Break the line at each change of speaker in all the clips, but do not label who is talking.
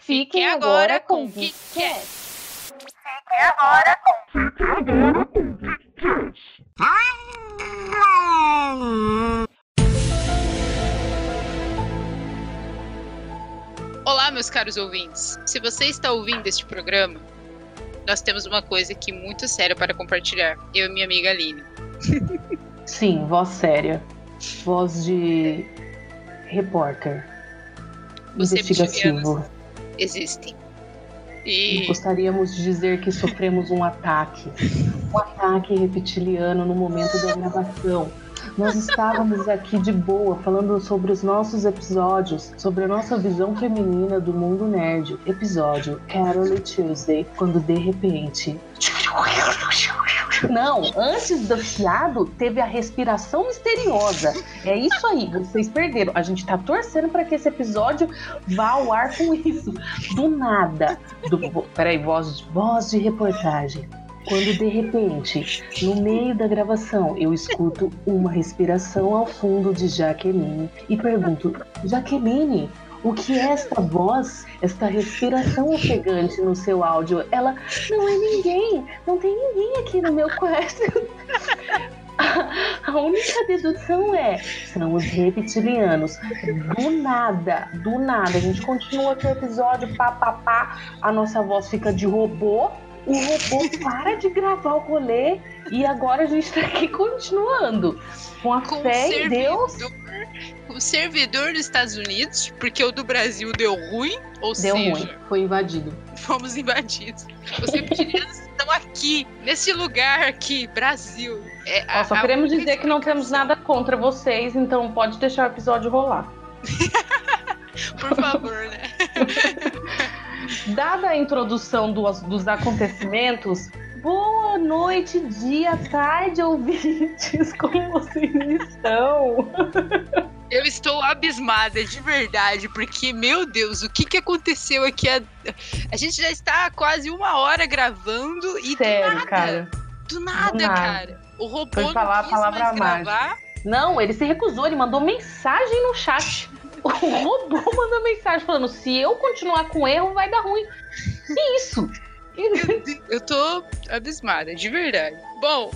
Fiquem agora com o KitKat.
Fiquem agora com
Olá, meus caros ouvintes. Se você está ouvindo este programa, nós temos uma coisa aqui muito séria para compartilhar. Eu e minha amiga Aline.
Sim, voz séria. Voz de repórter.
Os
investigativo.
Existem. E
Gostaríamos de dizer que sofremos um ataque. Um ataque reptiliano no momento da gravação. Nós estávamos aqui de boa, falando sobre os nossos episódios, sobre a nossa visão feminina do mundo nerd. Episódio Carol Tuesday, quando de repente. Não, antes do chiado teve a respiração misteriosa. É isso aí, vocês perderam. A gente tá torcendo para que esse episódio vá ao ar com isso. Do nada. Do, peraí, voz, voz de reportagem. Quando de repente, no meio da gravação, eu escuto uma respiração ao fundo de Jaqueline e pergunto: Jaqueline, o que é esta voz, esta respiração ofegante no seu áudio? Ela não é ninguém, não tem ninguém aqui no meu quarto. A única dedução é: são os reptilianos. Do nada, do nada. A gente continua aqui o episódio, pá, pá, pá. A nossa voz fica de robô. O robô para de gravar o rolê e agora a gente tá aqui continuando. Com a
com
fé em Deus.
servidor, o servidor dos Estados Unidos, porque o do Brasil deu ruim, ou
Deu
seja,
ruim, foi invadido.
fomos invadidos. Os reptilianos estão aqui, nesse lugar aqui, Brasil. É,
Ó, só
a- a
queremos dizer que não temos nada contra vocês, então pode deixar o episódio rolar.
Por favor, né?
Dada a introdução dos, dos acontecimentos, boa noite, dia, tarde, ouvintes, como vocês estão?
Eu estou abismada, de verdade, porque, meu Deus, o que, que aconteceu aqui? A, a gente já está há quase uma hora gravando e do
Sério,
nada,
cara.
do nada,
do nada.
cara. O robô
Foi
não
falar a
quis
palavra
mais gravar.
Não, ele se recusou, ele mandou mensagem no chat. O robô mandou mensagem falando: se eu continuar com erro, vai dar ruim. Que isso?
Eu tô abismada, de verdade. Bom,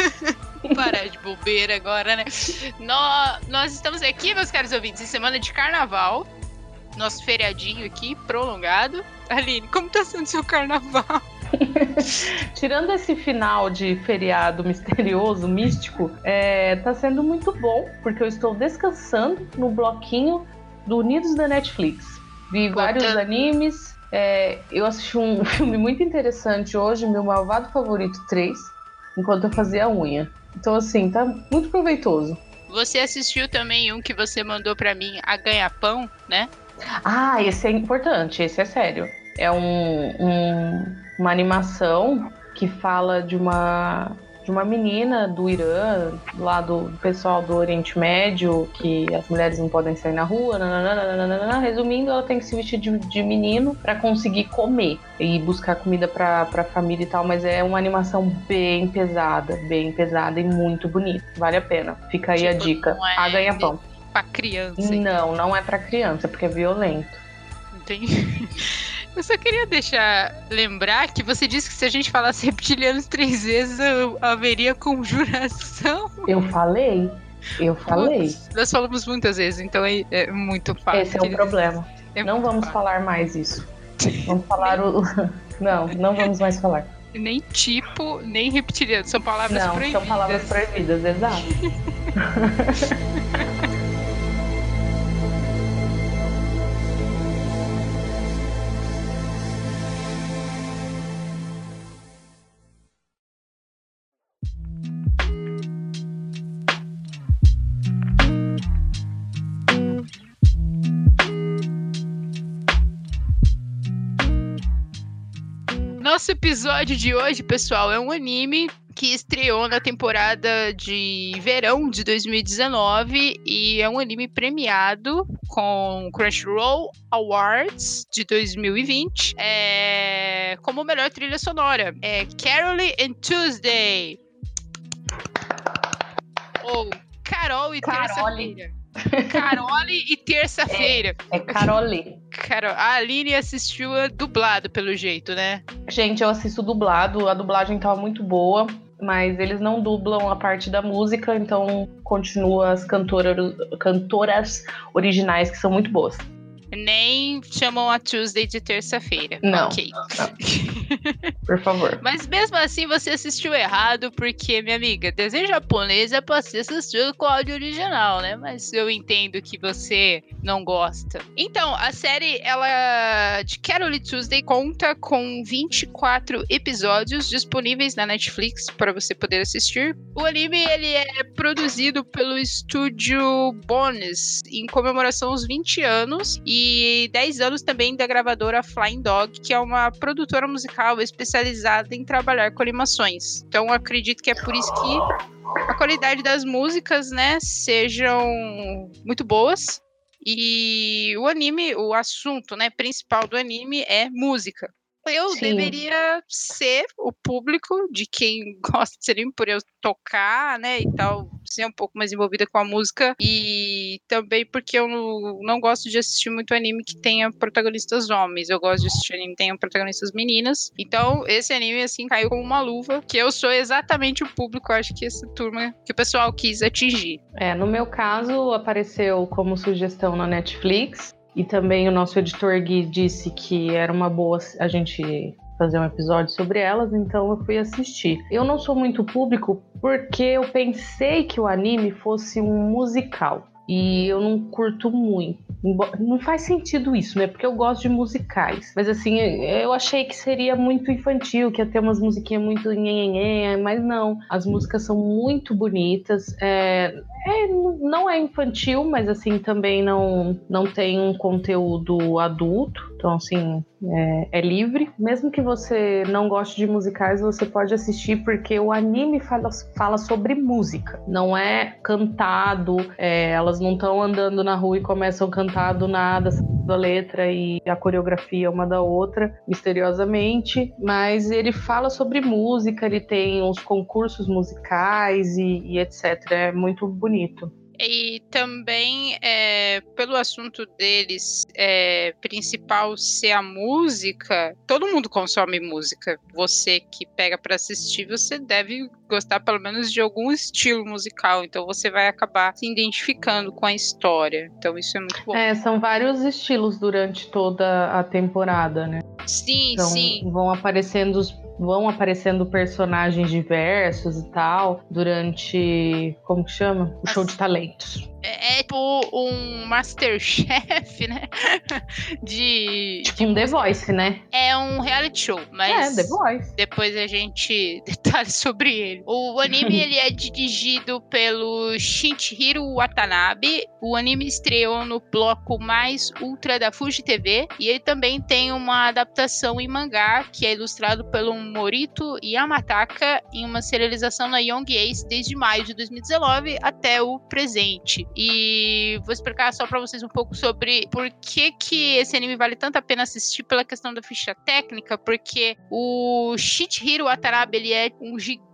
vou parar de bobeira agora, né? Nós, nós estamos aqui, meus caros ouvintes, em semana de carnaval. Nosso feriadinho aqui, prolongado. Aline, como tá sendo seu carnaval?
Tirando esse final de feriado misterioso, místico, é, tá sendo muito bom, porque eu estou descansando no bloquinho do Unidos da Netflix. Vi vários animes. É, eu assisti um filme muito interessante hoje, Meu Malvado Favorito 3, enquanto eu fazia a unha. Então, assim, tá muito proveitoso.
Você assistiu também um que você mandou pra mim, a Ganha-Pão, né?
Ah, esse é importante, esse é sério. É um, um- uma animação que fala de uma de uma menina do Irã, lá do pessoal do Oriente Médio, que as mulheres não podem sair na rua. nananana. Resumindo, ela tem que se vestir de, de menino pra conseguir comer e buscar comida pra, pra família e tal. Mas é uma animação bem pesada, bem pesada e muito bonita. Vale a pena. Fica aí a
Tipo,
dica.
não é
A ganha-pão.
Pra criança.
Não, não é pra criança, porque é violento.
Entendi. Eu só queria deixar lembrar que você disse que se a gente falasse reptilianos três vezes, haveria conjuração.
Eu falei, eu falei.
Putz, Nós falamos muitas vezes, então é, é muito fácil.
Esse é o problema.
É
Não vamos
fácil.
falar mais isso. Vamos falar o. Não, não vamos mais falar.
Nem tipo, nem reptiliano. São palavras
Não,
proibidas.
são palavras proibidas, exato.
episódio de hoje, pessoal, é um anime que estreou na temporada de verão de 2019 e é um anime premiado com Crunchyroll Awards de 2020 é, como melhor trilha sonora. É Carole and Tuesday. Ou Carol e terça-feira. Carole e terça-feira.
É Carole.
Carol, a Aline assistiu a dublado, pelo jeito, né?
Gente, eu assisto dublado, a dublagem tava muito boa, mas eles não dublam a parte da música, então continua as cantoras, cantoras originais que são muito boas.
Nem chamam a Tuesday de terça-feira.
Não.
Ok.
Por favor.
Mas mesmo assim você assistiu errado, porque, minha amiga, desenho japonês é pra ser assistido com áudio original, né? Mas eu entendo que você não gosta. Então, a série, ela de Carol Tuesday conta com 24 episódios disponíveis na Netflix para você poder assistir. O anime, ele é produzido pelo estúdio Bones em comemoração aos 20 anos e 10 anos também da gravadora Flying Dog, que é uma produtora musical especializada em trabalhar com animações. Então acredito que é por isso que a qualidade das músicas, né, sejam muito boas. E o anime, o assunto, né, principal do anime é música. Eu
Sim.
deveria ser o público de quem gosta de anime, por eu tocar, né, e tal, ser um pouco mais envolvida com a música. E também porque eu não, gosto de assistir muito anime que tenha protagonistas homens. Eu gosto de assistir anime que tenha protagonistas meninas. Então, esse anime, assim, caiu como uma luva, que eu sou exatamente o público, acho que essa turma que o pessoal quis atingir.
É, no meu caso, apareceu como sugestão na Netflix. E também o nosso editor Gui disse que era uma boa a gente fazer um episódio sobre elas, então eu fui assistir. Eu não sou muito público porque eu pensei que o anime fosse um musical. E eu não curto muito. Não faz sentido isso, né? Porque eu gosto de musicais. Mas assim, eu achei que seria muito infantil, que ia ter umas musiquinhas muito nhenhenhé, mas não. As músicas são muito bonitas. É, é, não é infantil, mas assim, também não, não tem um conteúdo adulto. Então, assim, é, é livre. Mesmo que você não goste de musicais, você pode assistir, porque o anime fala, fala sobre música. Não é cantado, é, elas não estão andando na rua e começam a cantar do nada, a letra e a coreografia uma da outra, misteriosamente. Mas ele fala sobre música, ele tem os concursos musicais e, e etc. É muito bonito.
E também, é, pelo assunto deles é, principal ser a música, todo mundo consome música. Você que pega pra assistir, você deve gostar pelo menos de algum estilo musical. Então você vai acabar se identificando com a história. Então isso é muito bom.
É, são vários estilos durante toda a temporada, né?
sim,
Então
sim.
vão aparecendo os vão aparecendo personagens diversos e tal durante como que chama? O show de talentos.
É, é tipo um Masterchef, né? De.
Tipo um The Voice, né?
É um reality show, mas.
É, The Voice.
Depois a gente detalha sobre ele. O anime ele é dirigido pelo Shinichiro Watanabe. O anime estreou no bloco mais ultra da Fuji TV e ele também tem uma adaptação em mangá que é ilustrado pelo Morito Yamataka em uma serialização na Young Ace desde maio de 2019 até o presente. E vou explicar só pra vocês um pouco sobre por que que esse anime vale tanto a pena assistir pela questão da ficha técnica, porque o Shichiro Watanabe, ele é um gigante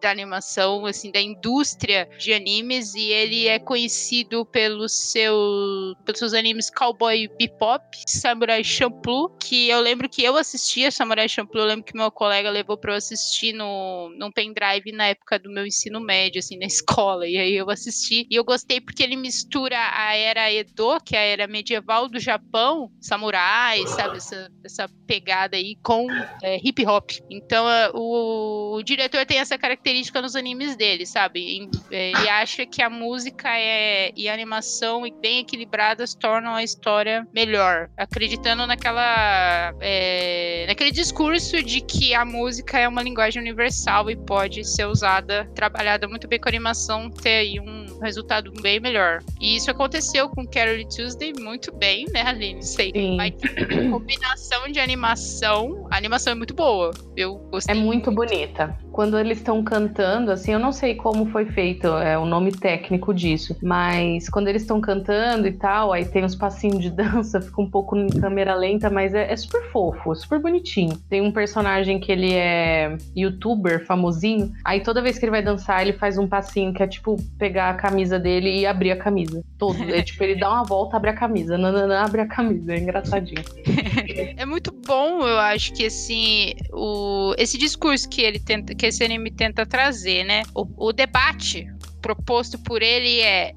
da animação, assim, da indústria de animes, e ele é conhecido pelos seus, pelos seus animes Cowboy Bebop, Samurai Champloo, que eu lembro que eu assistia Samurai Champloo, eu lembro que meu colega levou pra eu assistir no, num pendrive na época do meu ensino médio, assim, na escola, e aí eu assisti, e eu gostei porque ele mistura a era Edo, que é a era medieval do Japão, samurais, sabe, essa, essa pegada aí com é, hip hop. Então, é, o, o diretor tem essa característica nos animes dele, sabe? É, Ele acha que a música é, e a animação bem equilibradas tornam a história melhor, acreditando naquela é, naquele discurso de que a música é uma linguagem universal e pode ser usada, trabalhada muito bem com a animação, ter aí um resultado bem melhor. E isso aconteceu com Carol Tuesday muito bem, né, Aline? Sei.
Sim.
Ter combinação de animação. A animação é muito boa. Eu
É
gostei.
muito bonita. Quando quando eles estão cantando, assim, eu não sei como foi feito, é o nome técnico disso, mas quando eles estão cantando e tal, aí tem uns passinhos de dança, fica um pouco em câmera lenta, mas é, é super fofo, super bonitinho. Tem um personagem que ele é youtuber famosinho, aí toda vez que ele vai dançar, ele faz um passinho que é tipo pegar a camisa dele e abrir a camisa. Todo. É tipo, ele dá uma volta, abre a camisa. Nananã, abre a camisa. É engraçadinho.
É muito bom, eu acho que assim, o, esse discurso que ele tenta, que esse anime tenta trazer, né? O, o debate proposto por ele é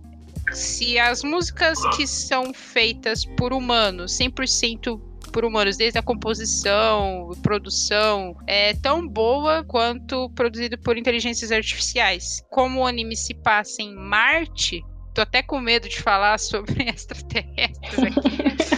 se as músicas que são feitas por humanos, 100% por humanos, desde a composição, produção, é tão boa quanto produzido por inteligências artificiais. Como o anime se passa em Marte, tô até com medo de falar sobre extraterrestres aqui.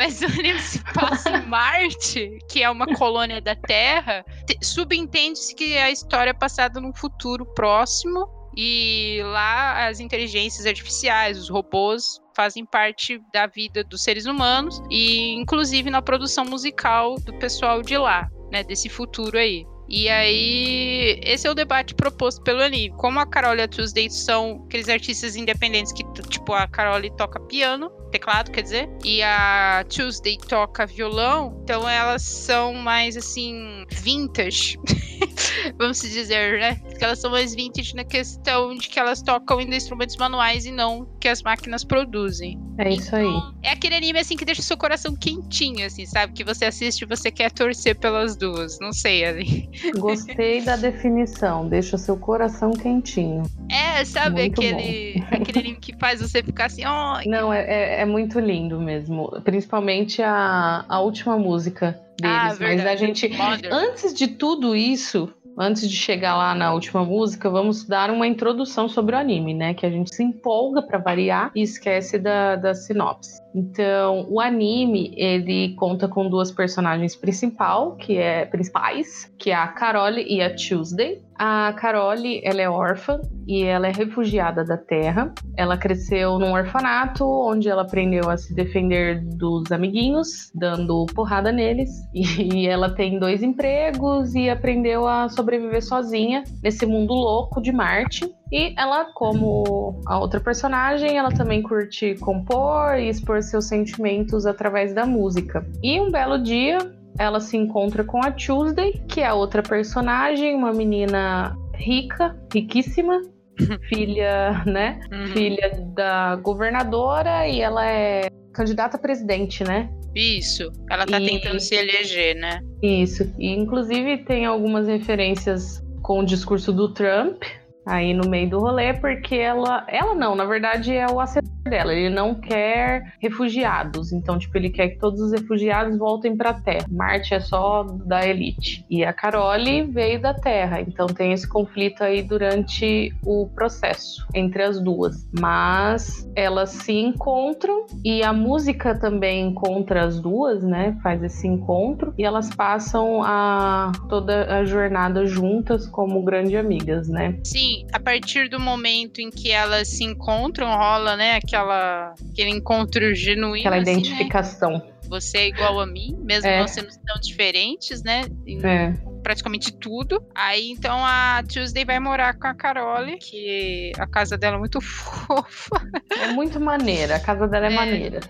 Mas o anime se passa em Marte, que é uma colônia da Terra. Subentende-se que a história é passada num futuro próximo e lá as inteligências artificiais, os robôs, fazem parte da vida dos seres humanos e inclusive na produção musical do pessoal de lá, né, desse futuro aí. E aí, esse é o debate proposto pelo anime. Como a Carol e a Tuesday são aqueles artistas independentes que, tipo, a Carol toca piano, teclado, quer dizer, e a Tuesday toca violão, então elas são mais assim vintage, vamos dizer, né? Que elas são mais vintage na questão de que elas tocam ainda instrumentos manuais e não que as máquinas produzem.
É isso aí. Então,
é aquele anime assim que deixa o seu coração quentinho, assim, sabe? Que você assiste e você quer torcer pelas duas. Não sei, ali.
Gostei da definição, deixa o seu coração quentinho.
É, sabe Muito aquele, aquele anime que faz você ficar assim, oh,
Não, é, é é muito lindo mesmo. Principalmente a, a última música deles. Ah, Mas a gente. Modern. Antes de tudo isso, antes de chegar lá na última música, vamos dar uma introdução sobre o anime, né? Que a gente se empolga para variar e esquece da, da sinopse. Então, o anime, ele conta com duas personagens principal, que é principais, que é a Carole e a Tuesday. A Carole, ela é órfã e ela é refugiada da Terra. Ela cresceu num orfanato onde ela aprendeu a se defender dos amiguinhos, dando porrada neles. E ela tem dois empregos e aprendeu a sobreviver sozinha nesse mundo louco de Marte. E ela, como a outra personagem, ela também curte compor e expor seus sentimentos através da música. E um belo dia, ela se encontra com a Tuesday, que é a outra personagem, uma menina rica, riquíssima, filha, né? Uhum. Filha da governadora e ela é candidata a presidente, né?
Isso, ela tá e... tentando se eleger, né?
Isso, e inclusive tem algumas referências com o discurso do Trump, aí no meio do rolê, porque ela, ela não, na verdade é o assessor dela, ele não quer refugiados, então tipo ele quer que todos os refugiados voltem para a Terra. Marte é só da elite. E a Carole veio da Terra, então tem esse conflito aí durante o processo entre as duas. Mas elas se encontram e a música também encontra as duas, né? Faz esse encontro e elas passam a toda a jornada juntas como grandes amigas, né?
Sim, a partir do momento em que elas se encontram, rola, né, aquela, aquele encontro genuíno.
Aquela assim, né? identificação. Né?
Você é igual a mim, mesmo é. nós sendo tão diferentes, né? Em é. praticamente tudo. Aí então a Tuesday vai morar com a Carole, que a casa dela é muito fofa.
É muito maneira, a casa dela é, é. maneira.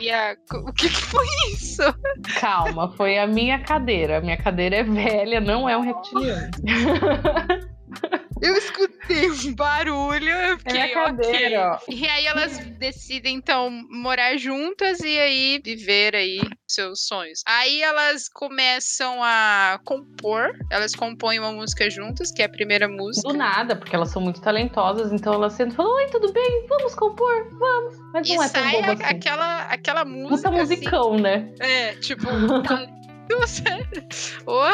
E a... o que foi isso?
Calma, foi a minha cadeira. A minha cadeira é velha, não é um reptiliano.
Eu escutei um barulho, eu fiquei é cadeira, ok. E aí elas decidem, então, morar juntas e aí viver aí seus sonhos. Aí elas começam a compor, elas compõem uma música juntas, que é a primeira música.
Do nada, porque elas são muito talentosas, então elas sempre falam, oi, tudo bem? Vamos compor, vamos. Mas
e não é tão bobo assim. aquela, aquela música.
Puta musicão,
assim,
né?
É, tipo, oh.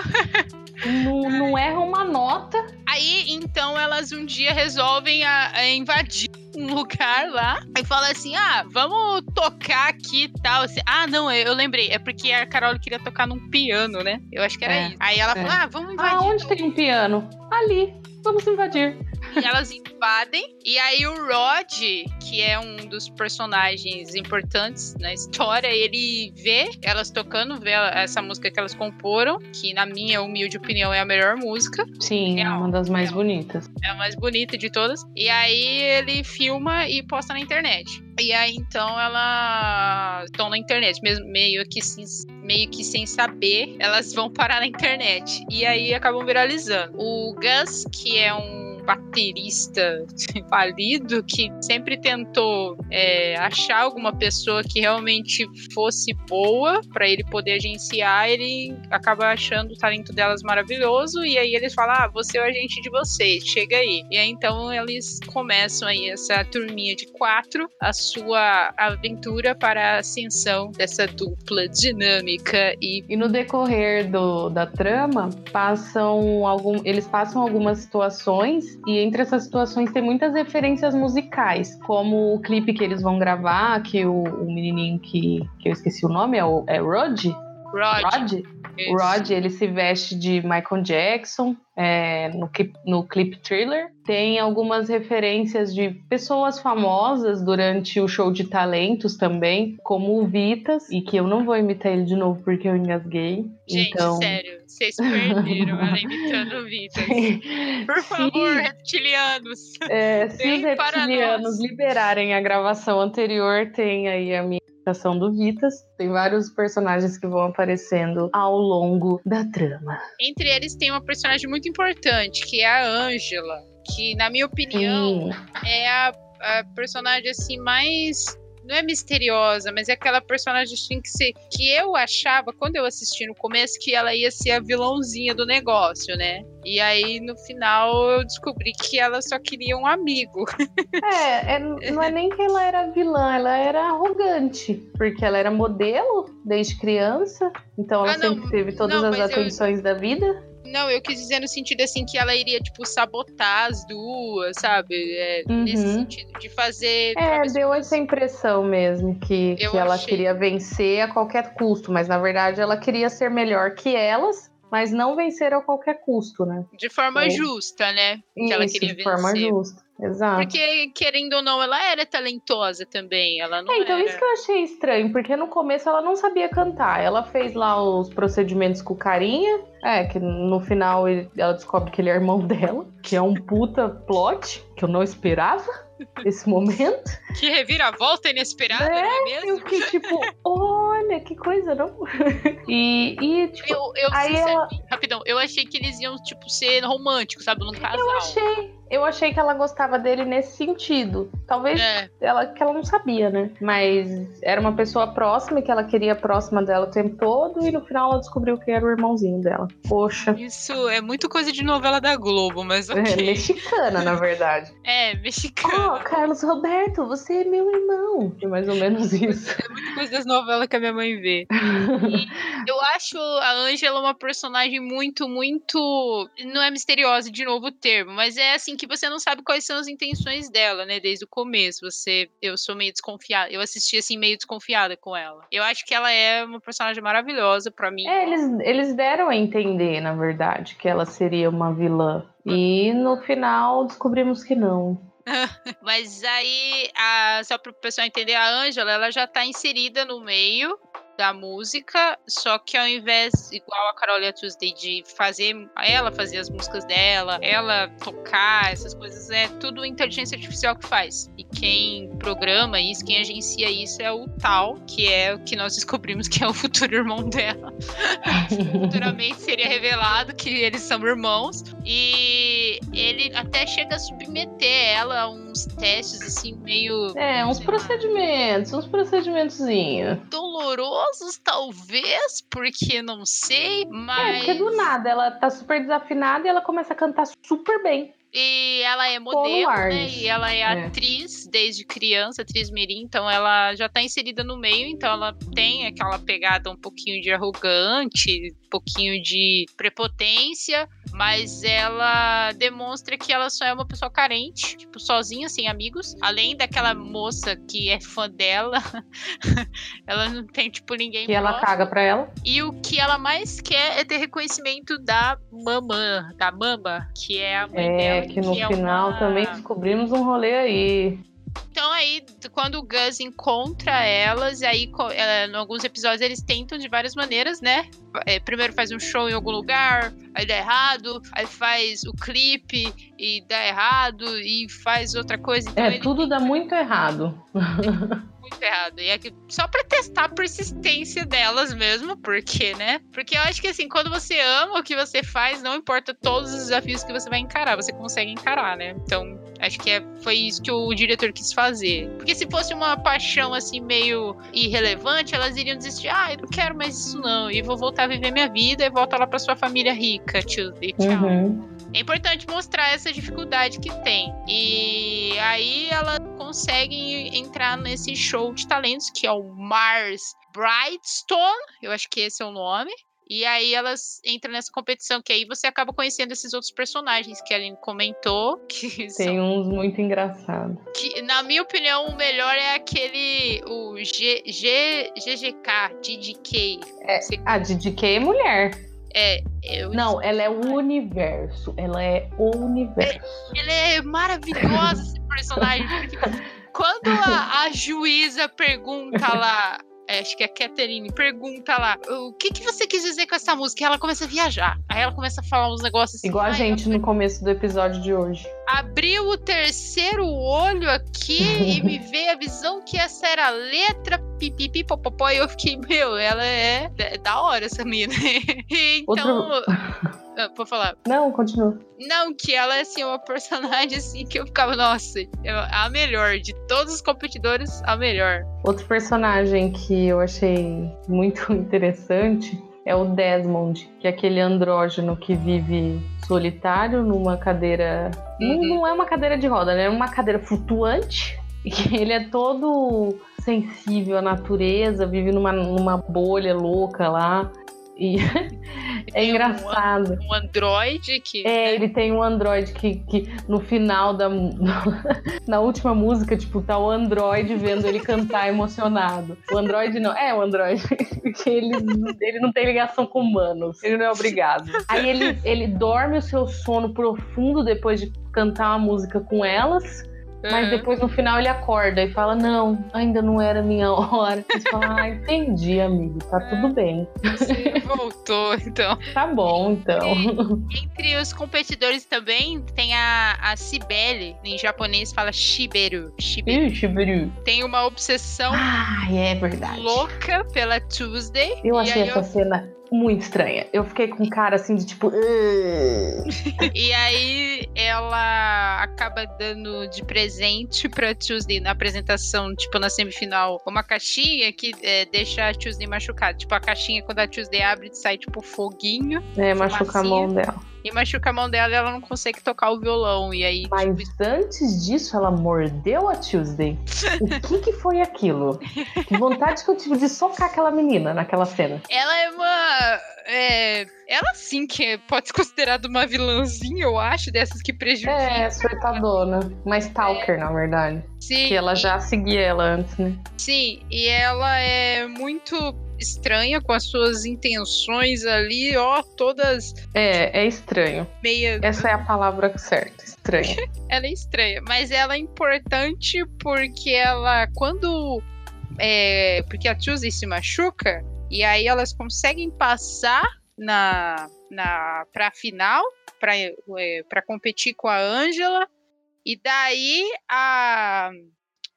não, não erra uma nota.
Aí, então, elas um dia resolvem a, a invadir um lugar lá e fala assim: ah, vamos tocar aqui e tal. Assim, ah, não, eu lembrei. É porque a Carol queria tocar num piano, né? Eu acho que era é, isso. Aí ela é. falou: ah, vamos invadir.
Ah, onde tem um piano? Ali. Vamos invadir.
E elas invadem. E aí o Rod, que é um dos personagens importantes na história, ele vê elas tocando, vê essa música que elas comporam, que na minha humilde opinião é a melhor música.
Sim, é uma das mais bonitas.
É a mais bonita de todas. E aí ele filma e posta na internet. E aí então elas estão na internet, mesmo meio que sem, meio que sem saber, elas vão parar na internet. E aí acabam viralizando. O Gus, que é um baterista falido que sempre tentou é, achar alguma pessoa que realmente fosse boa para ele poder agenciar, ele acaba achando o talento delas maravilhoso e aí eles falam: Ah, você é o agente de vocês, chega aí. E aí então eles começam aí essa turminha de quatro, a sua aventura para a ascensão dessa dupla dinâmica e.
E no decorrer do, da trama, passam algum, eles passam algumas situações e entre essas situações tem muitas referências musicais, como o clipe que eles vão gravar, que o, o menininho que, que eu esqueci o nome é, o, é Rod?
Rod.
Rod? Rod, ele se veste de Michael Jackson é, no, clip, no clip Thriller. Tem algumas referências de pessoas famosas durante o show de talentos também, como o Vitas, e que eu não vou imitar ele de novo porque eu engasguei.
Gente,
então...
sério, vocês perderam ela imitando o Vitas. Por favor, reptilianos.
É, se os reptilianos liberarem a gravação anterior, tem aí a minha apresentação do Vitas. Tem vários personagens que vão aparecendo ao longo da trama.
Entre eles tem uma personagem muito importante, que é a Ângela, que na minha opinião
Sim.
é a, a personagem assim mais não é misteriosa, mas é aquela personagem assim que, se, que eu achava, quando eu assisti no começo, que ela ia ser a vilãozinha do negócio, né? E aí, no final, eu descobri que ela só queria um amigo.
É, é, não é nem que ela era vilã, ela era arrogante, porque ela era modelo desde criança, então ela
Ah, não,
sempre teve todas
não,
as
mas eu-
atenções da vida.
Não, eu quis dizer no sentido assim que ela iria, tipo, sabotar as duas, sabe? É,
Uhum.
Nesse sentido, de fazer.
É, deu essa impressão mesmo, que, que ela
achei.
queria vencer a qualquer custo, mas na verdade ela queria ser melhor que elas, mas não vencer a qualquer custo, né?
De forma
É.
justa, né? Que ela
Isso,
queria
de forma
vencer.
justa. Exato.
Porque, querendo ou não, ela era talentosa também. Ela não
É, então
era.
isso que eu achei estranho, porque no começo ela não sabia cantar. Ela fez lá os procedimentos com o carinha. É, que no final ele- ela descobre que ele é irmão dela, que é um puta plot que eu não esperava esse momento.
Que reviravolta inesperada,
É,
não é
Eu
mesmo?
fiquei tipo, olha, que coisa, não? E, e tipo,
Eu, eu
Aí
sinceramente, rapidão, eu achei que eles iam, tipo, ser românticos, sabe? Num casal.
eu achei, eu achei que ela gostava dele nesse sentido. Talvez
É,
ela que ela não sabia, né? Mas era uma pessoa próxima e que ela queria próxima dela o tempo todo e no final ela descobriu que era o irmãozinho dela. Poxa.
isso é muito coisa de novela da Globo, mas
É,
ok.
mexicana, na verdade.
É,
Oh,
mexicano.
Carlos Roberto, você é meu irmão. É mais ou menos isso.
Muito coisa das novelas que a minha mãe vê. Eu acho a Ângela uma personagem muito, muito. Não é misteriosa, de novo o termo, mas é assim que você não sabe quais são as intenções dela, né? Desde o começo. Você. Eu sou meio desconfiada. Eu assisti assim, meio desconfiada com ela. Eu acho que ela é uma personagem maravilhosa pra mim.
É, eles, eles deram a entender, na verdade, que ela seria uma vilã. E no final descobrimos que não.
Mas aí, a- só para o pessoal entender, a Ângela ela já tá inserida no meio da música, só que ao invés, igual a Carol e a Tuesday, de fazer ela fazer as músicas dela, ela tocar, essas coisas, é tudo inteligência artificial que faz. Quem programa isso, quem agencia isso é o Tal, que é o que nós descobrimos que é o futuro irmão dela. Futuramente seria revelado que eles são irmãos. E ele até chega a submeter ela a uns testes assim, meio
É, uns
sei lá,
procedimentos, uns procedimentozinhos.
dolorosos, talvez, porque não sei,
É,
mas.
porque do nada ela tá super desafinada e ela começa a cantar super bem.
E ela é modelo, né? E ela é,
É.
atriz desde criança, atriz mirim, então ela já tá inserida no meio, então ela tem aquela pegada um pouquinho de arrogante, um pouquinho de prepotência, mas ela demonstra que ela só é uma pessoa carente, tipo, sozinha, sem amigos. Além daquela moça que é fã dela, ela não tem, tipo, ninguém.
Que ela caga pra ela.
E o que ela mais quer é ter reconhecimento da mamã, da mama, que é a mãe
É,
dela.
Que no
é
final
uma-
também descobrimos um rolê aí.
Então aí, quando o Gus encontra elas, aí co- é, em alguns episódios eles tentam de várias maneiras, né? É, primeiro faz um show em algum lugar, aí dá errado, aí faz o clipe e dá errado, e faz outra coisa. Então
É, tudo dá muito errado.
muito errado. E é que só pra testar a persistência delas mesmo, porque, né? Porque eu acho que assim, quando você ama o que você faz, não importa todos os desafios que você vai encarar, você consegue encarar, né? Então, acho que é, foi isso que o diretor quis fazer. Porque se fosse uma paixão assim meio irrelevante, elas iriam desistir, ah, eu não quero mais isso não, e vou voltar a viver minha vida e volta lá pra sua família rica, tio. E tchau.
Uhum.
É importante mostrar essa dificuldade que tem. E aí ela consegue entrar nesse show de talentos, que é o Mars Brightstone, eu acho que esse é o nome. E aí elas entram nessa competição, que aí você acaba conhecendo esses outros personagens que a Aline comentou, que são
Tem uns muito engraçados.
que, na minha opinião, o melhor é aquele. O G, G, GGK, GGK.
É,
Você-
A DDK é mulher.
É,
Não, ela é o universo. Ela é o universo.
Ele é maravilhoso, esse personagem. Quando a, a juíza pergunta lá. Acho que é a Catherine pergunta lá o que, que você quis dizer com essa música? E ela começa a viajar. Aí ela começa a falar uns negócios assim.
Igual a
"Ai,
gente no começo do episódio de hoje.
abriu o terceiro olho aqui e me veio a visão que essa era a letra pipipi popopó e eu fiquei, meu, ela é é da hora essa mina. então, Ah, vou falar.
Não, continua.
Não, que ela é assim, uma personagem assim que eu ficava, nossa, é a melhor de todos os competidores, a melhor.
Outro personagem que eu achei muito interessante é o Desmond, que é aquele andrógeno que vive solitário numa cadeira. Não,
Uhum.
não é uma cadeira de roda, né? É uma cadeira flutuante. E ele é todo sensível à natureza, vive numa, numa bolha louca lá. E é
Tem um
engraçado.
Um androide que.
É,
né,
ele tem um Android que, que no final da. na última música, tipo, tá o Android vendo ele cantar emocionado. O Android não. É, o Android. Porque ele, ele não tem ligação com humanos. Ele não é obrigado. Aí ele, ele dorme o seu sono profundo depois de cantar uma música com elas. Mas
uhum.
depois no final ele acorda e fala: Não, ainda não era minha hora. Você fala: Ah, entendi, amigo, tá tudo bem.
Você voltou, então.
Tá bom, então.
Entre os competidores também tem a, a Cibele, em japonês fala Shiberu. Shiberu.
Ixi, Bru.
Tem uma obsessão
Ah, é verdade.
louca pela Tuesday.
Eu achei essa cena muito estranha. Eu fiquei com cara assim de tipo.
E aí ela acaba dando de presente pra Tuesday na apresentação, tipo na semifinal, uma caixinha que é, deixa a Tuesday machucada. Tipo, a caixinha quando a Tuesday abre sai tipo foguinho
É, machuca a mão dela.
E machuca a mão dela e ela não consegue tocar o violão. E aí,
Mas
tipo,
antes disso, ela mordeu a Tuesday. O que que foi aquilo? Que vontade que eu tive de socar aquela menina naquela cena.
ela é uma. é, ela sim que é- pode ser considerada uma vilãzinha, eu acho, dessas que prejudicam.
É, surtadona. Mas Stalker, na verdade.
Sim,
Que ela já seguia ela antes, né?
Sim, e ela é muito estranha com as suas intenções ali, ó, todas
É, é estranho.
meia.
Essa é a palavra certa. Estranho.
Ela é estranha, mas ela é importante porque ela, quando. É, porque a Tuesday se machuca, e aí elas conseguem passar na, na, pra final, pra, é, pra competir com a Angela, e daí a.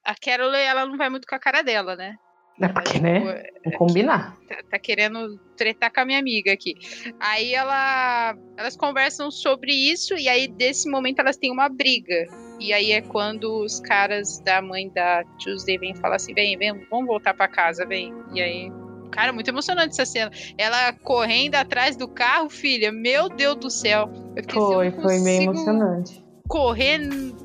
A Carol, ela não vai muito com a cara dela, né?
É porque, né?
Tipo,
Vamos combinar.
tá, tá querendo tretar com a minha amiga aqui. Aí ela, elas conversam sobre isso e aí desse momento elas têm uma briga. E aí é quando os caras da mãe da Tuesday vêm falar assim, vem, vem, vamos voltar pra casa, vem. E aí, cara, muito emocionante essa cena. Ela correndo atrás do carro, filha, meu Deus do céu. Assim,
Foi,
não
foi
consigo
emocionante.
Correr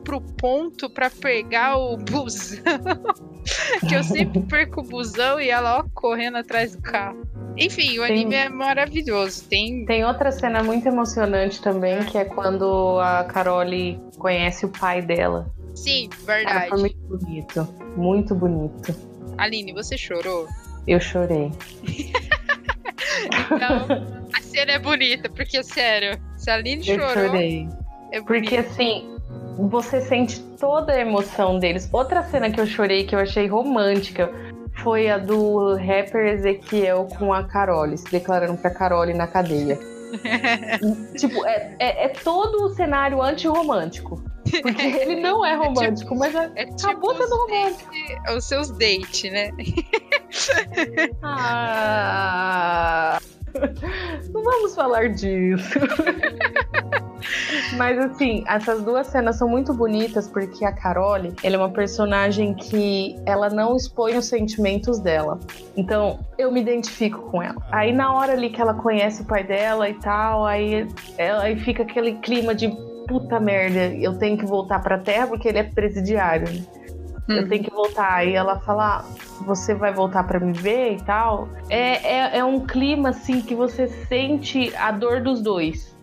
pro ponto pra pegar o busão. que eu sempre perco o busão e ela, ó, correndo atrás do carro. Enfim, o
Tem-
anime é maravilhoso. Tem.
Tem outra cena muito emocionante também, que é quando a Carole conhece o pai dela.
Sim,
Cara,
verdade.
foi muito bonito. Muito bonito.
Aline, você chorou?
Eu chorei.
Então, a cena é bonita, porque, sério, se a Aline
Eu
chorou,
chorei.
É
Porque assim, você sente toda a emoção deles. Outra cena que eu chorei, que eu achei romântica, foi a do rapper Ezequiel com a Carole, se declarando pra Carole na cadeia. tipo, é, é, é todo o cenário antirromântico. Porque ele não é romântico, mas é-
É tipo
sendo
os,
romântico.
date- os seus dates, né?
Ah, não vamos falar disso. Mas assim, essas duas cenas são muito bonitas porque a Carole, ela é uma personagem que ela não expõe os sentimentos dela. Então, eu me identifico com ela. Aí na hora ali que ela conhece o pai dela e tal, aí, ela, aí fica aquele clima de puta merda, eu tenho que voltar pra terra porque ele é presidiário. né? Eu tenho que voltar. Aí ela fala: "Ah, Você vai voltar pra me ver e tal. É, é, é um clima assim que você sente a dor dos dois.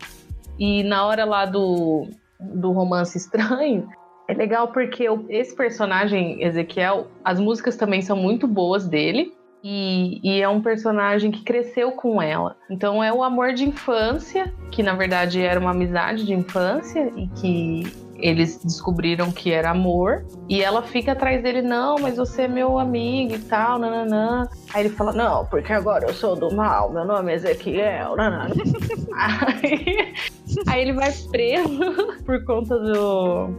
E na hora lá do, do romance estranho, é legal porque o- esse personagem, Ezequiel, as músicas também são muito boas dele. E, e é um personagem que cresceu com ela. Então é o amor de infância, que na verdade era uma amizade de infância e que eles descobriram que era amor. E ela fica atrás dele, não, mas você é meu amigo e tal, nananã. Aí ele fala, não, porque agora eu sou do mal, meu nome é Ezequiel, nananã. aí, aí ele vai preso por conta do,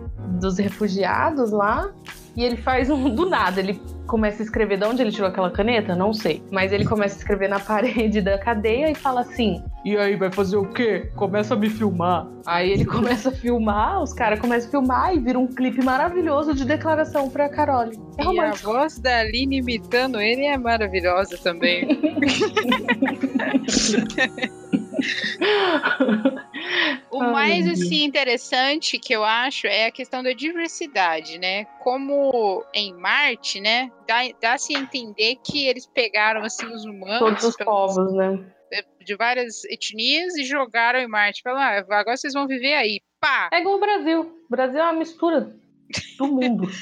dos refugiados lá. E ele faz um do nada, ele começa a escrever. De onde ele tirou aquela caneta? Não sei. Mas ele começa a escrever na parede da cadeia e fala assim: E aí, vai fazer o quê? Começa a me filmar. Aí ele começa a filmar, os caras começam a filmar e vira um clipe maravilhoso de declaração pra Carole. É
E a voz da Aline imitando ele é maravilhosa também. O
Ai,
mais assim interessante que eu acho é a questão da diversidade, né? Como em Marte, né, dá, dá-se a entender que eles pegaram assim os humanos
Todos os
pelos-
povos, né?
de várias etnias e jogaram em Marte. Falaram, ah, agora vocês vão viver aí. Pá!
É igual o Brasil. O Brasil é uma mistura do mundo.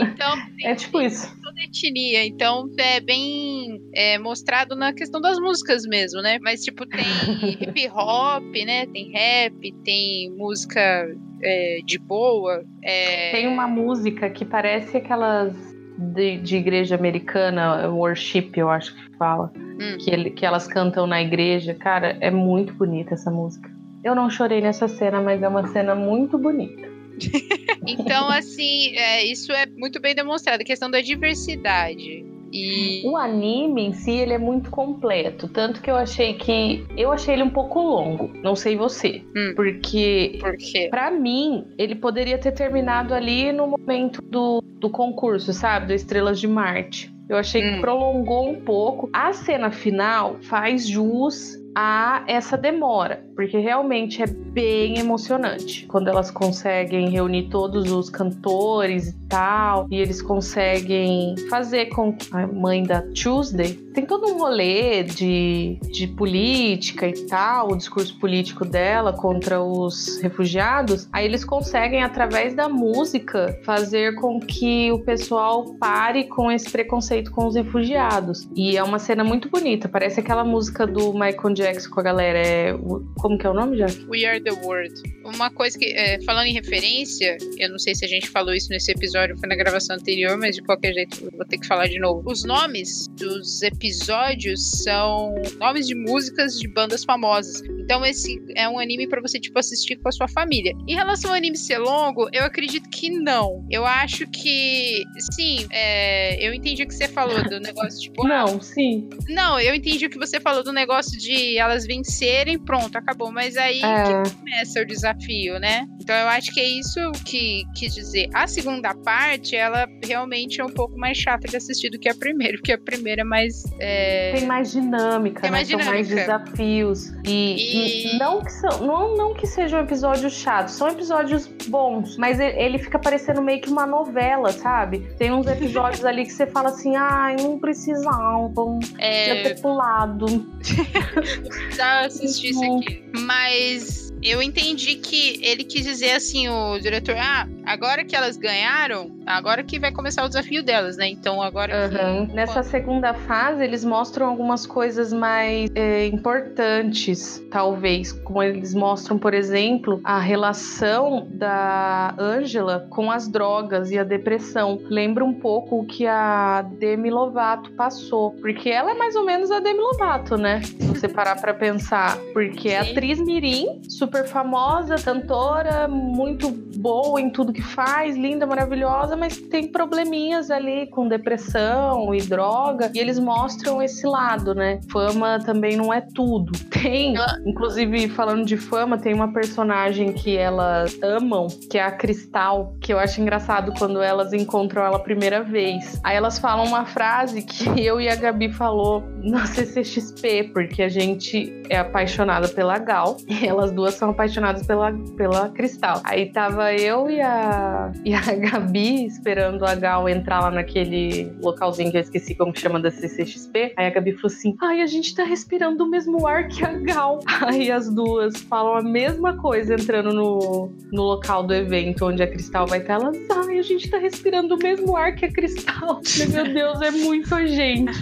Então,
É tipo isso.
toda etnia. Então é bem é, mostrado na questão das músicas mesmo, né? Mas tipo, tem hip hop, né? Tem rap, tem música é, de boa. é,
Tem uma música que parece aquelas de, de igreja americana, worship, eu acho que fala.
Hum.
Que, ele- que elas cantam na igreja. Cara, é muito bonita essa música. Eu não chorei nessa cena, mas é uma cena muito bonita.
Então, assim, é, isso é muito bem demonstrado. A questão da diversidade. E.
O anime em si, ele é muito completo. Tanto que eu achei que. Eu achei ele um pouco longo. Não sei você.
Hum.
Porque
Por quê?
Pra mim, ele poderia ter terminado ali no momento do, do concurso, sabe? Do Estrelas de Marte. Eu achei
Hum.
que prolongou um pouco. A cena final faz jus a essa demora, porque realmente é bem emocionante quando elas conseguem reunir todos os cantores e tal, e eles conseguem fazer com que a mãe da Tuesday tem todo um rolê de, de política e tal, o discurso político dela contra os refugiados. Aí eles conseguem, através da música, fazer com que o pessoal pare com esse preconceito com os refugiados. E é uma cena muito bonita, parece aquela música do Michael Jackson com a galera. É, como que é o nome, Jack?
We Are the World. Uma coisa que, é, falando em referência, eu não sei se a gente falou isso nesse episódio, foi na gravação anterior, mas de qualquer jeito eu vou ter que falar de novo. Os nomes dos episódios são nomes de músicas de bandas famosas. Então esse é um anime pra você tipo assistir com a sua família. Em relação ao anime ser longo, eu acredito que não. Eu acho que sim. é, eu entendi o que você falou do negócio tipo
Não, sim.
não, eu entendi o que você falou do negócio de elas vencerem, pronto, acabou. Mas aí
É.
que começa o desafio, né? Então eu acho que é isso que quis dizer. A segunda parte, ela realmente é um pouco mais chata de assistir do que a primeira, porque a primeira é mais. é,
Tem mais dinâmica,
Tem
né?
mais
São mais
dinâmica.
desafios. E,
E.
Não que, são, não, não que sejam episódios chatos, são episódios bons, mas ele, fica parecendo meio que uma novela, sabe? Tem uns episódios ali que você fala assim, ai, não precisavam,
É,
ia ter pulado.
já assisti isso
Uhum.
aqui. Mas eu entendi que ele quis dizer assim, o diretor, ah, agora que elas ganharam, agora que vai começar o desafio delas, né? Então agora que.
Aham. Nessa segunda fase, eles mostram algumas coisas mais é, importantes, talvez. Como eles mostram, por exemplo, a relação da Angela com as drogas e a depressão. Lembra um pouco o que a Demi Lovato passou. Porque ela é mais ou menos a Demi Lovato, né? Se você parar pra pensar. Porque
Sim.
atriz mirim, super famosa, cantora, muito boa em tudo que faz, linda, maravilhosa, mas tem probleminhas ali com depressão e droga. E eles mostram esse lado, né? Fama também não é tudo. Tem, inclusive falando de fama, tem uma personagem que elas amam, que é a Cristal, que eu acho engraçado quando elas encontram ela a primeira vez. Aí elas falam uma frase que eu e a Gabi falou na CCXP, porque a gente é apaixonada pela Gal e elas duas são apaixonadas pela, pela Cristal. Aí tava eu e a, e a Gabi esperando a Gal entrar lá naquele localzinho que eu esqueci como chama da CCXP. Aí a Gabi falou assim: Ai, a gente tá respirando o mesmo ar que a Gal. Aí as duas falam a mesma coisa entrando no, no local do evento onde a Cristal vai estar. Elas, ai, a gente tá respirando o mesmo ar que a Cristal. Meu Deus, é muito gente.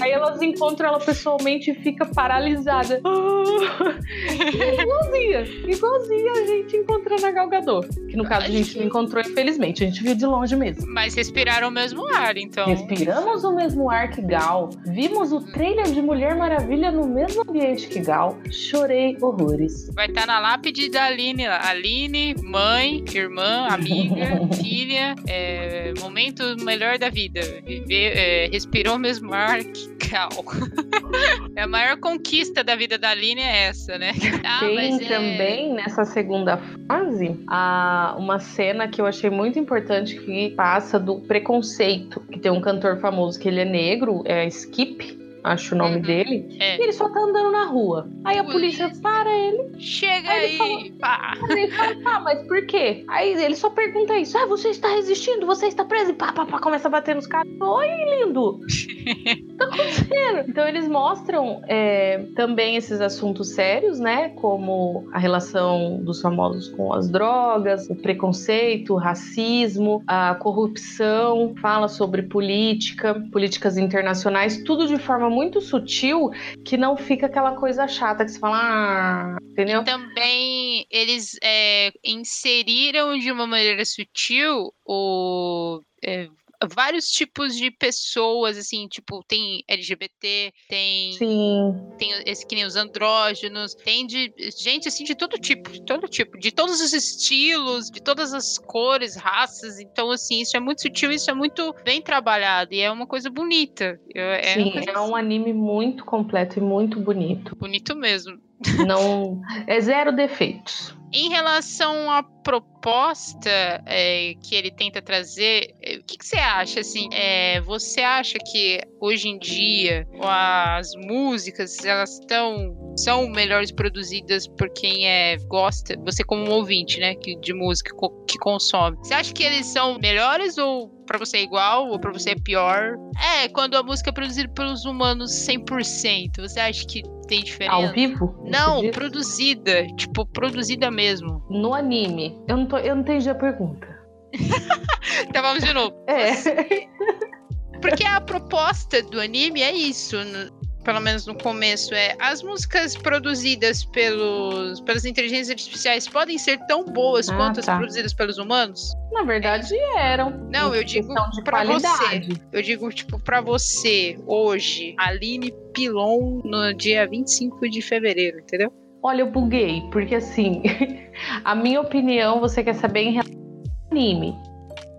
Aí elas encontram ela pessoalmente e fica paralisada. Ah, igualzinha, igualzinha a gente encontrando a Gal Gadot. Que no caso a gente não encontrou, infelizmente. A gente viu de longe mesmo.
Mas respiraram o mesmo ar, então.
Respiramos o mesmo ar que Gal. Vimos o trailer de Mulher Maravilha no mesmo ambiente que Gal. Chorei horrores.
Vai estar na lápide da Aline lá. Aline, mãe, irmã, amiga, filha, é, momento melhor da vida. Viver, é, respirou o mesmo ar que Gal. é a maior conquista da vida da Aline é essa, né? Ah,
Tem
mas é-
também nessa segunda fase a, uma cena que eu achei muito importante que passa do preconceito. Que tem um cantor famoso que ele é negro, é Skip, acho o nome
Uhum.
dele.
É.
E ele só tá andando na rua. Aí a polícia para ele.
Chega
Aí
aí,
ele
pá.
Ele fala, tá, mas por quê? Aí ele só pergunta isso. Ah, você está resistindo? Você está preso? E pá, pá, pá, começa a bater nos caras. Oi, lindo! Tá acontecendo? Então eles mostram é, também esses assuntos sérios, né? Como a relação dos famosos com as drogas, o preconceito, o racismo, a corrupção, fala sobre política, políticas internacionais, tudo de forma muito sutil que não fica aquela coisa chata que você fala, ah, entendeu?
Também eles é, inseriram de uma maneira sutil o. é, vários tipos de pessoas, assim, tipo, tem LGBT, tem
Sim.
tem esse que nem os andrógenos, tem de gente assim de todo tipo, de todo tipo, de todos os estilos, de todas as cores, raças. Então, assim, isso é muito sutil, isso é muito bem trabalhado e é uma coisa bonita. É
Sim,
coisa
é um anime muito completo e muito bonito.
bonito mesmo.
Não é zero defeitos.
Em relação à proposta é, que ele tenta trazer, é, o que, que você acha? Assim, é, você acha que hoje em dia as músicas elas estão são melhores produzidas por quem é gosta? Você como um ouvinte, né, que, de música que consome, você acha que eles são melhores ou pra você é igual ou pra você é pior? É, quando a música é produzida pelos humanos 100%, você acha que tem diferença?
Ao vivo?
Não, produzida. Tipo, produzida mesmo.
No anime. Eu não, tô, eu não entendi a pergunta.
Então vamos de novo.
É.
Porque a proposta do anime é isso. Pelo menos no começo, é as músicas produzidas pelos, pelas inteligências artificiais podem ser tão boas
Ah,
quanto as
tá.
produzidas pelos humanos?
Na verdade, eram.
Não, eu digo pra
qualidade.
Eu digo, tipo, pra você, hoje, Aline Pilon, no dia 25 de fevereiro, entendeu?
Olha, eu buguei, porque assim, a minha opinião você quer saber em relação ao anime.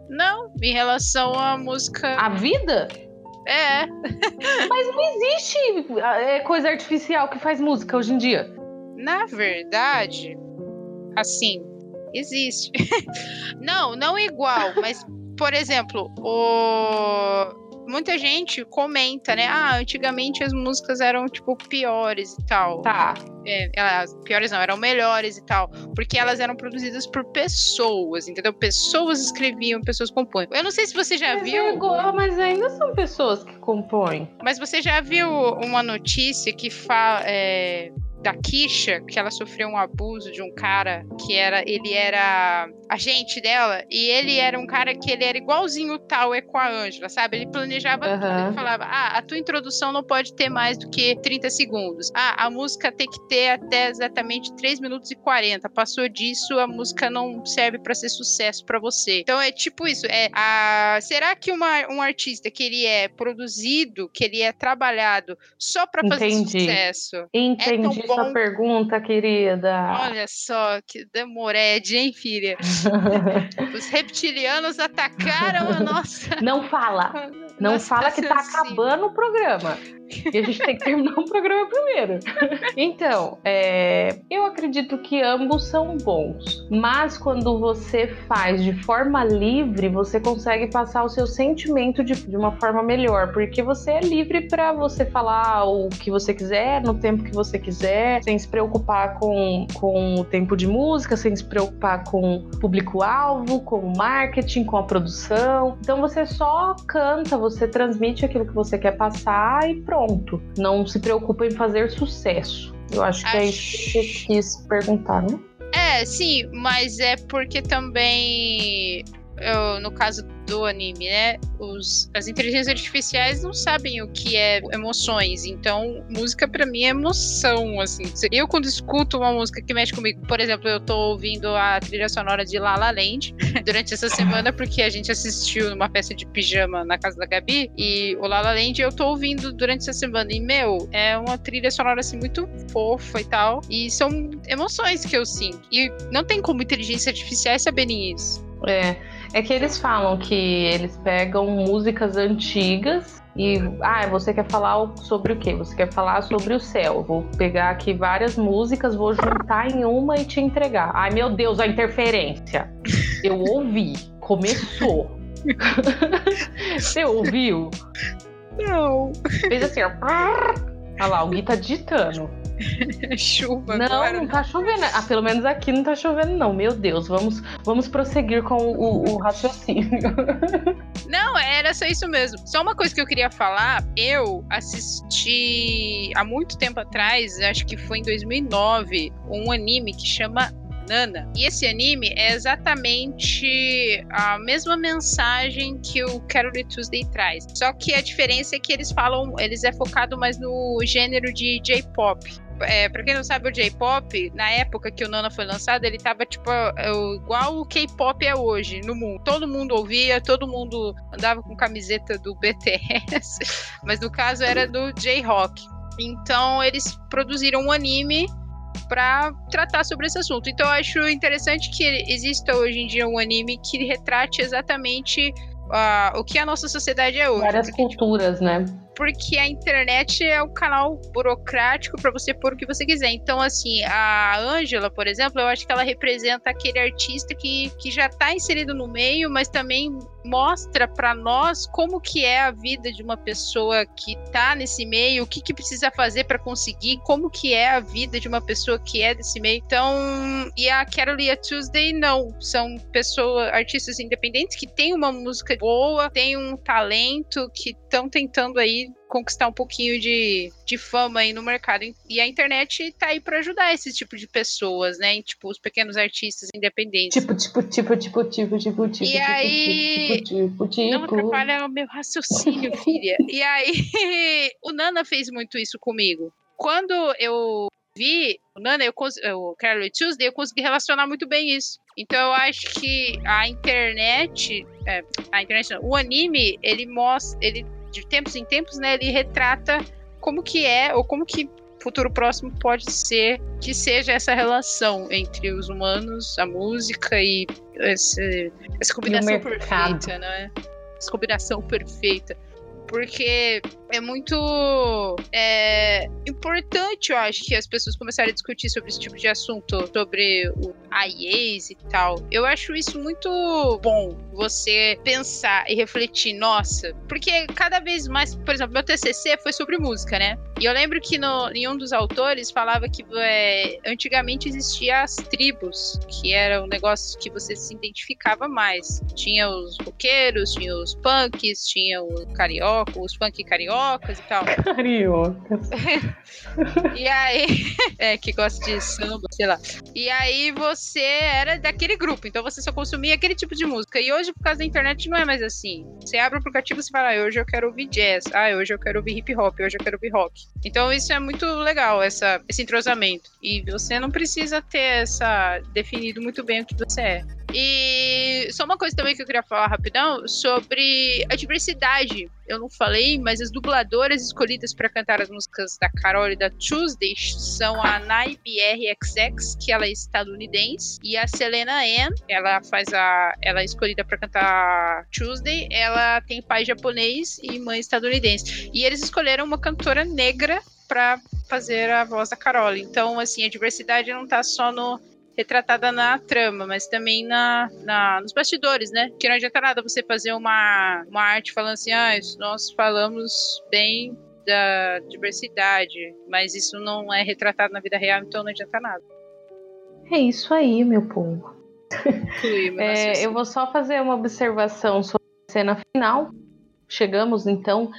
Não, em relação à música.
A vida?
É,
Mas não existe é, coisa artificial que faz música hoje em dia.
Na verdade, assim, existe. não, não igual, mas, por exemplo, o. muita gente comenta, né? Ah, antigamente as músicas eram, tipo, piores e tal.
Tá.
É, elas, piores não, eram melhores e tal. Porque elas eram produzidas por pessoas, entendeu? Pessoas escreviam, pessoas compõem. Eu não sei se você já
Mas,
viu.
é igual, mas ainda são pessoas que compõem.
Mas você já viu uma notícia que fala é, da Kisha, que ela sofreu um abuso de um cara que era, ele era agente dela, e ele era um cara que ele era igualzinho o tal é com a Ângela, sabe? Ele planejava tudo,
Aham.
ele falava: "Ah, a tua introdução não pode ter mais do que 30 segundos. Ah, a música tem que ter até exatamente 3 minutos e 40. Passou disso, a música não serve pra ser sucesso pra você". Então é tipo isso, é a será que uma, um artista que ele é produzido, que ele é trabalhado só pra fazer sucesso,
Entendi
É tão
sua pergunta, querida.
Olha só que demorede, hein, filha? Os reptilianos atacaram a nossa.
Não fala. Não
nosso
fala que tá
raciocínio.
acabando o programa. E a gente tem que terminar o programa primeiro. Então, é, eu acredito que ambos são bons. Mas quando você faz de forma livre, você consegue passar o seu sentimento de, de uma forma melhor. Porque você é livre para você falar o que você quiser, no tempo que você quiser, sem se preocupar com, com o tempo de música, sem se preocupar com público-alvo, com o marketing, com a produção. Então você só canta, você transmite aquilo que você quer passar e pronto. Não se preocupa em fazer sucesso. Eu acho que é isso que você quis perguntar, né?
É, sim, mas é porque também. eu, no caso do anime, né? Os, as inteligências artificiais não sabem o que é emoções. Então, música pra mim é emoção, assim. Eu, quando escuto uma música que mexe comigo, por exemplo, eu tô ouvindo a trilha sonora de La La Land durante essa semana, porque a gente assistiu numa festa de pijama na casa da Gabi. E o La La Land eu tô ouvindo durante essa semana. E, meu, é uma trilha sonora, assim, muito fofa e tal. E são emoções que eu sinto. E não tem como inteligência artificiais saberem isso.
É, é que eles falam que eles pegam músicas antigas e, ah, você quer falar sobre o quê? Você quer falar sobre o céu. Vou pegar aqui várias músicas, vou juntar em uma e te entregar. Ai, meu Deus, a interferência. Eu ouvi. Começou. Você ouviu?
Não.
Fez assim, ó. Olha lá, o Gui tá digitando.
Chuva
Não,
agora.
não tá chovendo. Ah, pelo menos aqui não tá chovendo, não. Meu Deus, vamos, vamos prosseguir com o, o raciocínio.
Não, era só isso mesmo. Só uma coisa que eu queria falar. Eu assisti há muito tempo atrás, acho que foi em 2009, um anime que chama Nana. E esse anime é exatamente a mesma mensagem que o Carole Tuesday traz. Só que a diferença é que eles falam, eles é focado mais no gênero de J-pop. É, pra quem não sabe, o J-pop, na época que o Nana foi lançado, ele tava tipo é, igual o K-pop é hoje no mundo. Todo mundo ouvia, todo mundo andava com camiseta do BTS, mas no caso era do J-Rock. Então eles produziram um anime pra tratar sobre esse assunto. Então eu acho interessante que exista hoje em dia um anime que retrate exatamente ah, o que a nossa sociedade é hoje.
Várias
Porque, tipo,
culturas, né?
Porque a internet é um canal burocrático para você pôr o que você quiser. Então, assim, a Ângela, por exemplo, eu acho que ela representa aquele artista que, que já tá inserido no meio, mas também mostra para nós como que é a vida de uma pessoa que tá nesse meio, o que que precisa fazer para conseguir, como que é a vida de uma pessoa que é desse meio. Então, e a Carol e a Tuesday não, são pessoas, artistas independentes que têm uma música boa, têm um talento, que estão tentando aí conquistar um pouquinho de, de fama aí no mercado. E a internet tá aí para ajudar esse tipo de pessoas, né? Tipo, os pequenos artistas independentes.
Tipo, tipo, tipo, tipo, tipo, tipo, tipo,
E aí-
tipo, tipo,
Não
tipo.
atrapalha o meu raciocínio, filha. E aí, o Nana fez muito isso comigo. Quando eu vi o Nana, eu, o Carol Tuesday, eu consegui relacionar muito bem isso. Então eu acho que a internet, é, a internet não, o anime, ele mostra, ele de tempos em tempos, né, ele retrata como que é ou como que futuro próximo pode ser que seja essa relação entre os humanos, a música e esse, essa combinação
mercado.
perfeita, né? Essa combinação perfeita. Porque é muito é, importante, eu acho, que as pessoas começarem a discutir sobre esse tipo de assunto, sobre o IAs e tal. Eu acho isso muito bom, você pensar e refletir, nossa, porque cada vez mais, por exemplo, meu TCC foi sobre música, né? E eu lembro que no, em um dos autores falava que é, antigamente existia as tribos, que era um negócio que você se identificava mais. Tinha os roqueiros, tinha os punks, tinha os carioca, os funk cariocas e tal.
Cariocas.
e aí, é, que gosta de samba, sei lá. E aí você era daquele grupo, então você só consumia aquele tipo de música. E hoje, por causa da internet, não é mais assim. Você abre o aplicativo e fala, ah, hoje eu quero ouvir jazz, ah, hoje eu quero ouvir hip hop, hoje eu quero ouvir rock. Então isso é muito legal, essa, esse entrosamento. E você não precisa ter essa definido muito bem o que você é. E só uma coisa também que eu queria falar rapidão sobre a diversidade. Eu não falei, mas as dubladoras escolhidas para cantar as músicas da Carol e da Tuesday são a Nai BRXX, que ela é estadunidense, e a Selena Ann, ela faz a ela é escolhida para cantar Tuesday, ela tem pai japonês e mãe estadunidense. E eles escolheram uma cantora negra para fazer a voz da Carol. Então, assim, a diversidade não tá só no retratada na trama, mas também na, na, nos bastidores, né? Que não adianta nada você fazer uma, uma arte falando assim, ah, nós falamos bem da diversidade, mas isso não é retratado na vida real, então não adianta nada.
É isso aí, meu povo. é, eu vou só fazer uma observação sobre a cena final. Chegamos então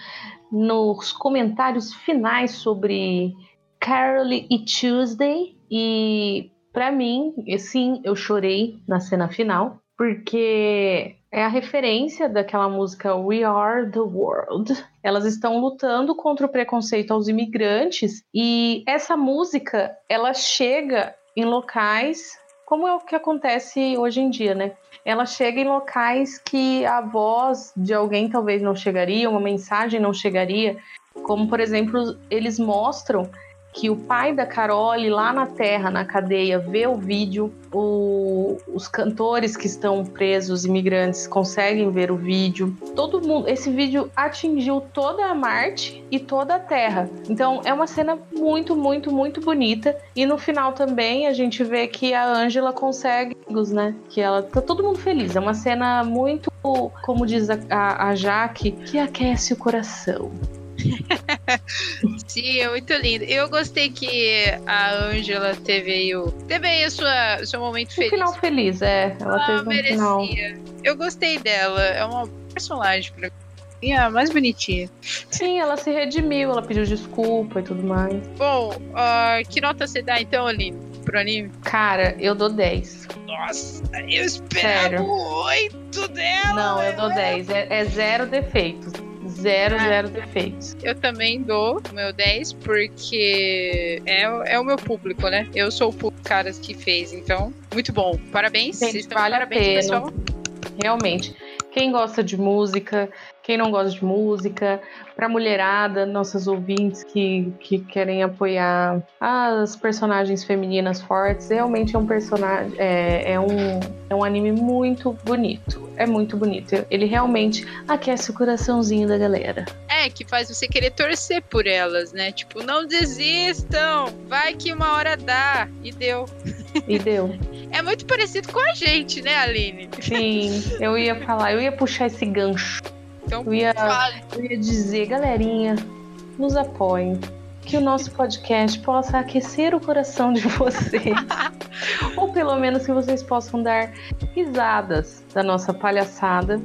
nos comentários finais sobre Carol e Tuesday e para mim, sim, eu chorei na cena final, porque é a referência daquela música We Are the World. Elas estão lutando contra o preconceito aos imigrantes e essa música, ela chega em locais como é o que acontece hoje em dia, né? Ela chega em locais que a voz de alguém talvez não chegaria, uma mensagem não chegaria, como por exemplo, eles mostram que o pai da Carole lá na terra, na cadeia, vê o vídeo, o, os cantores que estão presos, imigrantes, conseguem ver o vídeo. Todo mundo, esse vídeo atingiu toda a Marte e toda a Terra. Então é uma cena muito, muito, muito bonita. E no final também a gente vê que a Angela consegue, né? Que ela tá todo mundo feliz. É uma cena muito, como diz a, a, a Jaque, que aquece o coração.
Sim, é muito lindo. Eu gostei que a Angela teve aí o. Teve aí o sua, seu momento
um
feliz.
final feliz, é. Ela
ah,
teve um
merecia.
final.
Eu gostei dela. É uma personagem pra mim. É a mais bonitinha.
Sim, ela se redimiu, ela pediu desculpa e tudo mais.
Bom, uh, que nota você dá então, Aline, pro anime?
Cara, eu dou 10.
Nossa, eu esperava
Sério.
8 dela.
Não, eu dou 10. É, é zero defeitos. Zero,
Ah.
zero defeitos.
Eu também dou o meu 10, porque é, é o meu público, né? Eu sou o público caras que fez, então, muito bom. Parabéns.
Gente,
vocês
vale a
parabéns,
pena.
pessoal.
Realmente. Quem gosta de música, quem não gosta de música, pra mulherada, nossas ouvintes que, que querem apoiar as personagens femininas fortes, realmente é um personagem. É, é, um, é um anime muito bonito. É muito bonito. Ele realmente aquece o coraçãozinho da galera.
É, que faz você querer torcer por elas, né? Tipo, não desistam, vai que uma hora dá. E deu.
E deu.
É muito parecido com a gente, né, Aline?
Sim, eu ia falar, eu ia puxar esse gancho.
Então,
Eu ia,
fale.
eu ia dizer, galerinha, nos apoiem. Que o nosso podcast possa aquecer o coração de vocês. Ou pelo menos que vocês possam dar risadas da nossa palhaçada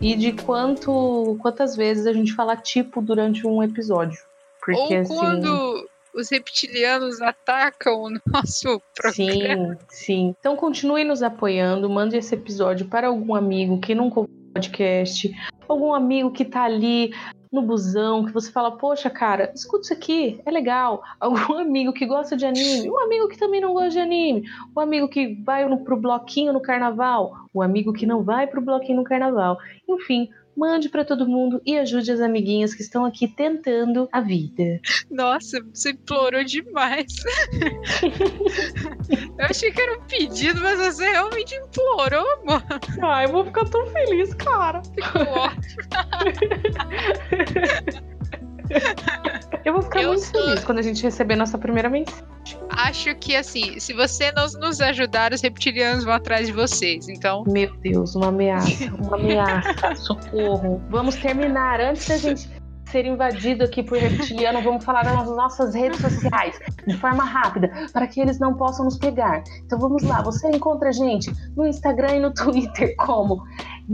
e de quanto quantas vezes a gente fala tipo durante um episódio. Porque
Ou
assim.
quando os reptilianos atacam o nosso programa.
Sim, sim. Então continue nos apoiando, mande esse episódio para algum amigo que nunca ouviu o podcast, algum amigo que tá ali no busão, que você fala, poxa, cara, escuta isso aqui, é legal. Algum amigo que gosta de anime, um amigo que também não gosta de anime, um amigo que vai no, pro bloquinho no carnaval, o amigo que não vai pro bloquinho no carnaval. Enfim, mande para todo mundo e ajude as amiguinhas que estão aqui tentando a vida.
Nossa, você implorou demais. eu achei que era um pedido, mas você realmente implorou, mano.
Ah, eu vou ficar tão feliz, cara.
Ficou ótimo.
Eu vou ficar
Eu
muito
sou-
feliz quando a gente receber nossa primeira mensagem.
Acho que assim, se você não nos ajudar, os reptilianos vão atrás de vocês. Então,
Meu Deus, uma ameaça, uma ameaça, socorro. Vamos terminar antes da gente ser invadido aqui por reptiliano. Vamos falar nas nossas redes sociais de forma rápida para que eles não possam nos pegar. Então vamos lá, você encontra a gente no Instagram e no Twitter como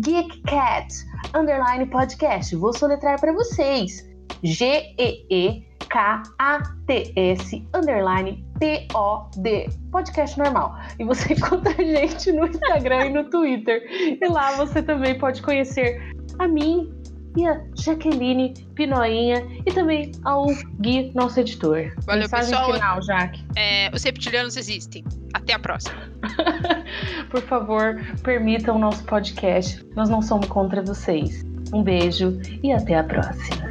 GeekCat underline podcast. Vou soletrar para vocês. G E E K A T S underline P O D podcast normal. E você encontra a gente no Instagram e no Twitter. E lá você também pode conhecer a mim e a Jaqueline Pinoinha e também ao Gui, nosso editor.
Valeu,
Mensagem
pessoal.
final, Jaque.
é, os reptilianos existem. Até a próxima.
Por favor, permitam o nosso podcast. Nós não somos contra vocês. Um beijo e até a próxima.